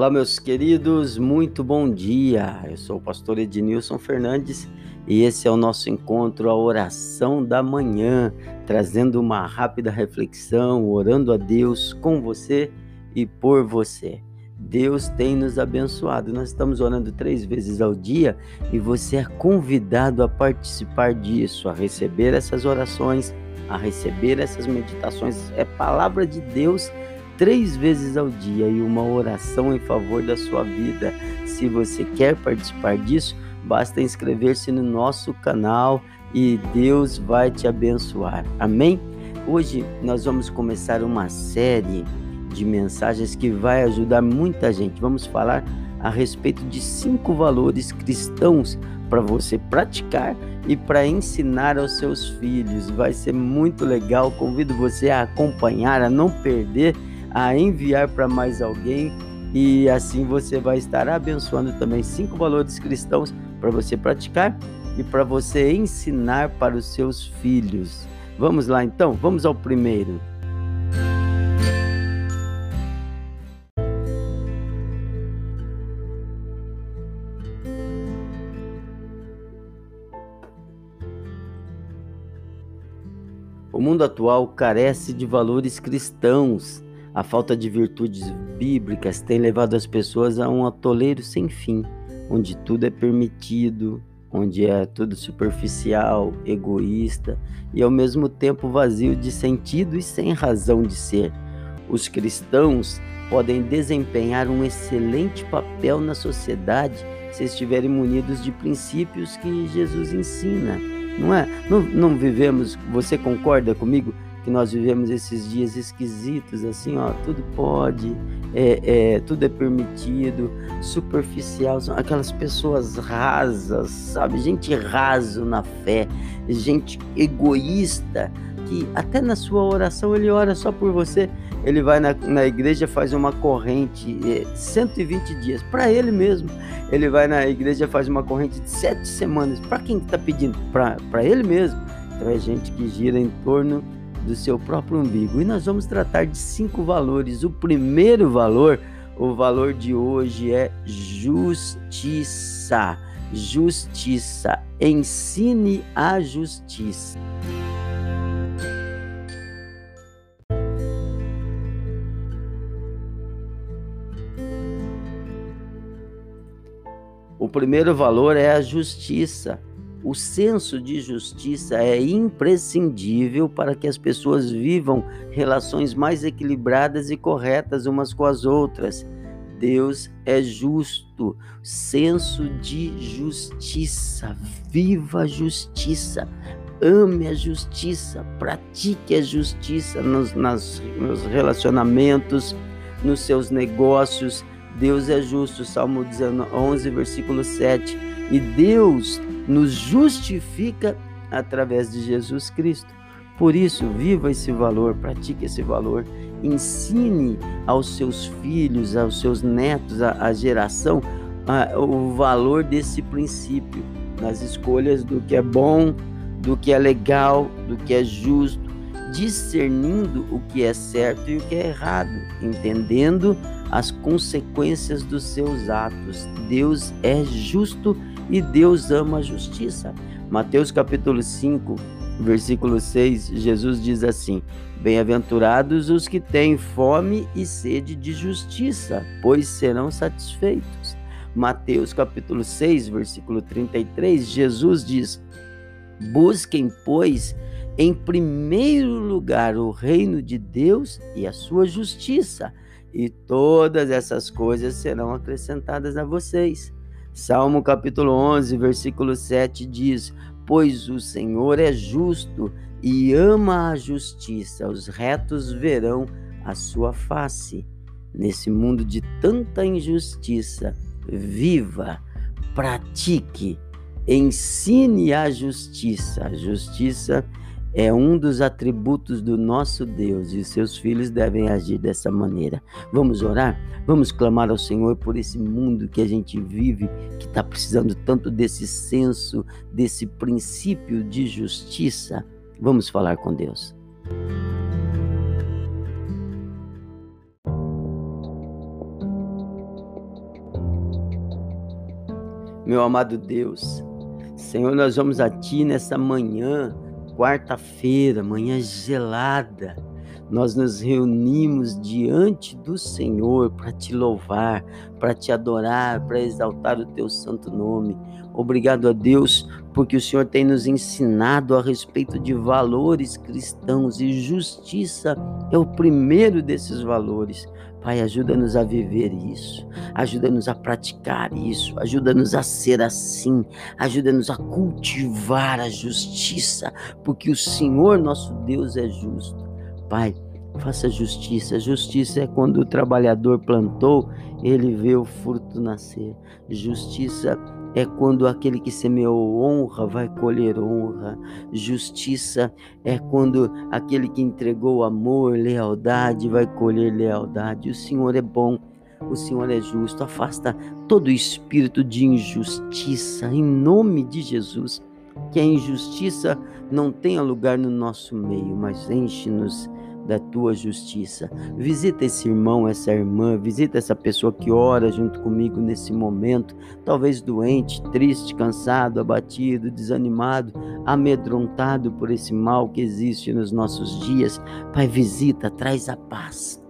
Olá, meus queridos, muito bom dia. Eu sou o pastor Ednilson Fernandes e esse é o nosso encontro, a oração da manhã, trazendo uma rápida reflexão, orando a Deus com você e por você. Deus tem nos abençoado. Nós estamos orando três vezes ao dia e você é convidado a participar disso, a receber essas orações, a receber essas meditações. É palavra de Deus três vezes ao dia e uma oração em favor da sua vida. Se você quer participar disso, basta inscrever-se no nosso canal e Deus vai te abençoar. Amém? Hoje nós vamos começar uma série de mensagens que vai ajudar muita gente. Vamos falar a respeito de cinco valores cristãos para você praticar e para ensinar aos seus filhos. Vai ser muito legal. Convido você a acompanhar, a não perder a enviar para mais alguém e assim você vai estar abençoando também cinco valores cristãos para você praticar e para você ensinar para os seus filhos. Vamos lá então? Vamos ao primeiro. O mundo atual carece de valores cristãos a falta de virtudes bíblicas tem levado as pessoas a um atoleiro sem fim, onde tudo é permitido, onde é tudo superficial, egoísta e ao mesmo tempo vazio de sentido e sem razão de ser. Os cristãos podem desempenhar um excelente papel na sociedade se estiverem munidos de princípios que Jesus ensina. Não é? Não, não vivemos, você concorda comigo? Que nós vivemos esses dias esquisitos, assim, ó, tudo pode, é, é, tudo é permitido, superficial, são aquelas pessoas rasas, sabe? Gente raso na fé, gente egoísta, que até na sua oração ele ora só por você. Ele vai na, na igreja, faz uma corrente, é, 120 dias, para ele mesmo. Ele vai na igreja, faz uma corrente de sete semanas. Para quem está pedindo? Para ele mesmo. Então é gente que gira em torno do seu próprio umbigo. E nós vamos tratar de cinco valores. O primeiro valor, o valor de hoje é justiça. Justiça. Ensine a justiça. O primeiro valor é a justiça. O senso de justiça é imprescindível para que as pessoas vivam relações mais equilibradas e corretas umas com as outras. Deus é justo, senso de justiça, viva a justiça, ame a justiça, pratique a justiça nos, nas, nos relacionamentos, nos seus negócios. Deus é justo, Salmo 11, versículo 7. E Deus nos justifica através de Jesus Cristo. Por isso, viva esse valor, pratique esse valor, ensine aos seus filhos, aos seus netos, à, geração, a, o valor desse princípio nas escolhas do que é bom, do que é legal, do que é justo, discernindo o que é certo e o que é errado, entendendo as consequências dos seus atos. Deus é justo e Deus ama a justiça. Mateus capítulo 5, versículo 6, Jesus diz assim: Bem-aventurados os que têm fome e sede de justiça, pois serão satisfeitos. Mateus capítulo 6, versículo 33, Jesus diz: Busquem, pois, em primeiro lugar o reino de Deus e a sua justiça, e todas essas coisas serão acrescentadas a vocês. Salmo capítulo 11, versículo 7 diz: Pois o Senhor é justo e ama a justiça, os retos verão a sua face. Nesse mundo de tanta injustiça, viva, pratique, ensine a justiça. A justiça é um dos atributos do nosso Deus e seus filhos devem agir dessa maneira. Vamos orar? Vamos clamar ao Senhor por esse mundo que a gente vive, que está precisando tanto desse senso, desse princípio de justiça. Vamos falar com Deus. meu amado Deus. Senhor, nós vamos a Ti nessa manhã, quarta-feira, manhã gelada. Nós nos reunimos diante do Senhor para te louvar, para te adorar, para exaltar o teu santo nome. Obrigado a Deus, porque o Senhor tem nos ensinado a respeito de valores cristãos e justiça é o primeiro desses valores. Pai, ajuda-nos a viver isso, ajuda-nos a praticar isso, ajuda-nos a ser assim, ajuda-nos a cultivar a justiça, porque o Senhor nosso Deus é justo. Pai, faça justiça. Justiça é quando o trabalhador plantou, ele vê o fruto nascer. Justiça é quando aquele que semeou honra vai colher honra. Justiça é quando aquele que entregou amor, lealdade, vai colher lealdade. O Senhor é bom, o Senhor é justo. Afasta todo espírito de injustiça em nome de Jesus. Que a injustiça não tenha lugar no nosso meio, mas enche-nos da tua justiça. Visita esse irmão, essa irmã, visita essa pessoa que ora junto comigo nesse momento, talvez doente, triste, cansado, abatido, desanimado, amedrontado por esse mal que existe nos nossos dias. Pai, visita, traz a paz.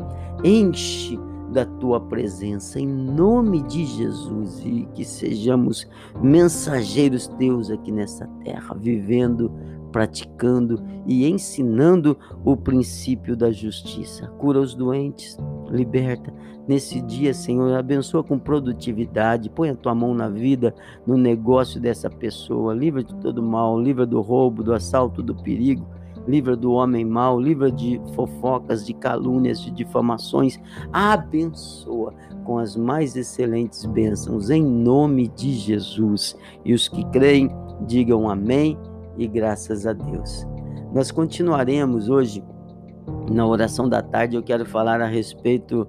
Enche da tua presença em nome de Jesus e que sejamos mensageiros teus aqui nessa terra, vivendo praticando e ensinando o princípio da justiça. Cura os doentes, liberta. Nesse dia, Senhor, abençoa com produtividade, põe a tua mão na vida, no negócio dessa pessoa, livra de todo mal, livra do roubo, do assalto, do perigo. Livra do homem mau, livra de fofocas, de calúnias, de difamações. Abençoa com as mais excelentes bênçãos, em nome de Jesus. E os que creem, digam amém e graças a Deus. Nós continuaremos hoje na oração da tarde. Eu quero falar a respeito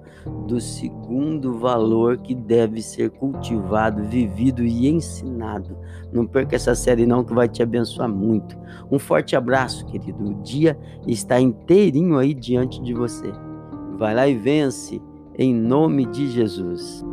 do segundo valor que deve ser cultivado, vivido e ensinado. Não perca essa série, não, que vai te abençoar muito. Um forte abraço, querido. O dia está inteirinho aí diante de você. Vai lá e vence, em nome de Jesus.